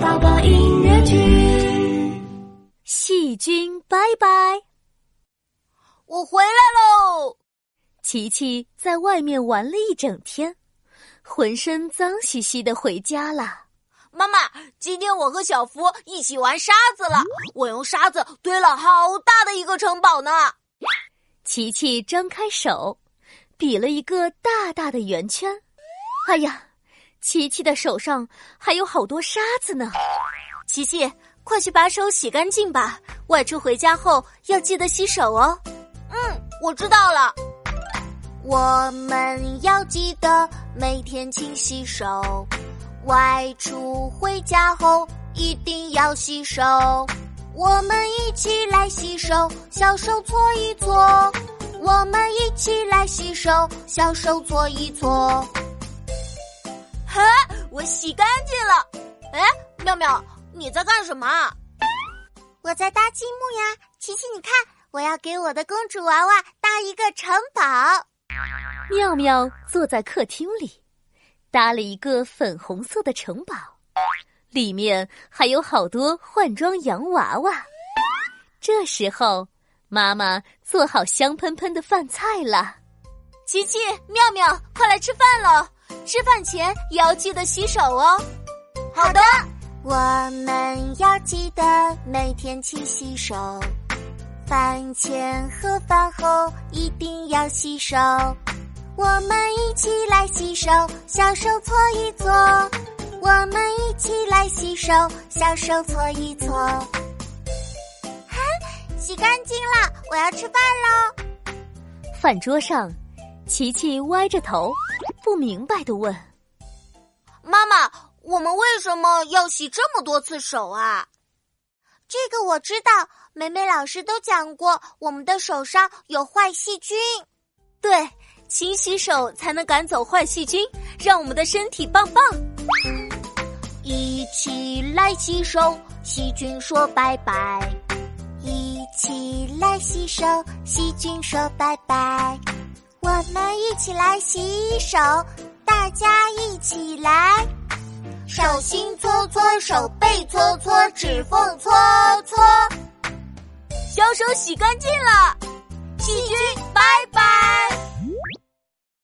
宝宝音乐剧，细菌拜拜！我回来喽！琪琪在外面玩了一整天，浑身脏兮兮的回家了。妈妈，今天我和小福一起玩沙子了，我用沙子堆了好大的一个城堡呢。琪琪张开手，比了一个大大的圆圈。哎呀！琪琪的手上还有好多沙子呢，琪琪，快去把手洗干净吧。外出回家后要记得洗手哦。嗯，我知道了。我们要记得每天勤洗手，外出回家后一定要洗手。我们一起来洗手，小手搓一搓。我们一起来洗手，小手搓一搓。哈，我洗干净了。哎，妙妙，你在干什么？我在搭积木呀。琪琪，你看，我要给我的公主娃娃搭一个城堡。妙妙坐在客厅里，搭了一个粉红色的城堡，里面还有好多换装洋娃娃。这时候，妈妈做好香喷喷的饭菜了。琪琪，妙妙，快来吃饭喽！吃饭前也要记得洗手哦。好的，我们要记得每天勤洗手，饭前和饭后一定要洗手。我们一起来洗手，小手搓一搓。我们一起来洗手，小手搓一搓。哈，洗干净了，我要吃饭喽。饭桌上，琪琪歪着头。不明白的问：“妈妈，我们为什么要洗这么多次手啊？”这个我知道，梅梅老师都讲过，我们的手上有坏细菌。对，勤洗手才能赶走坏细菌，让我们的身体棒棒。一起来洗手，细菌说拜拜；一起来洗手，细菌说拜拜。我们一起来洗手，大家一起来，手。心搓搓，手背搓搓，指缝搓搓，小手洗干净了，细菌拜拜。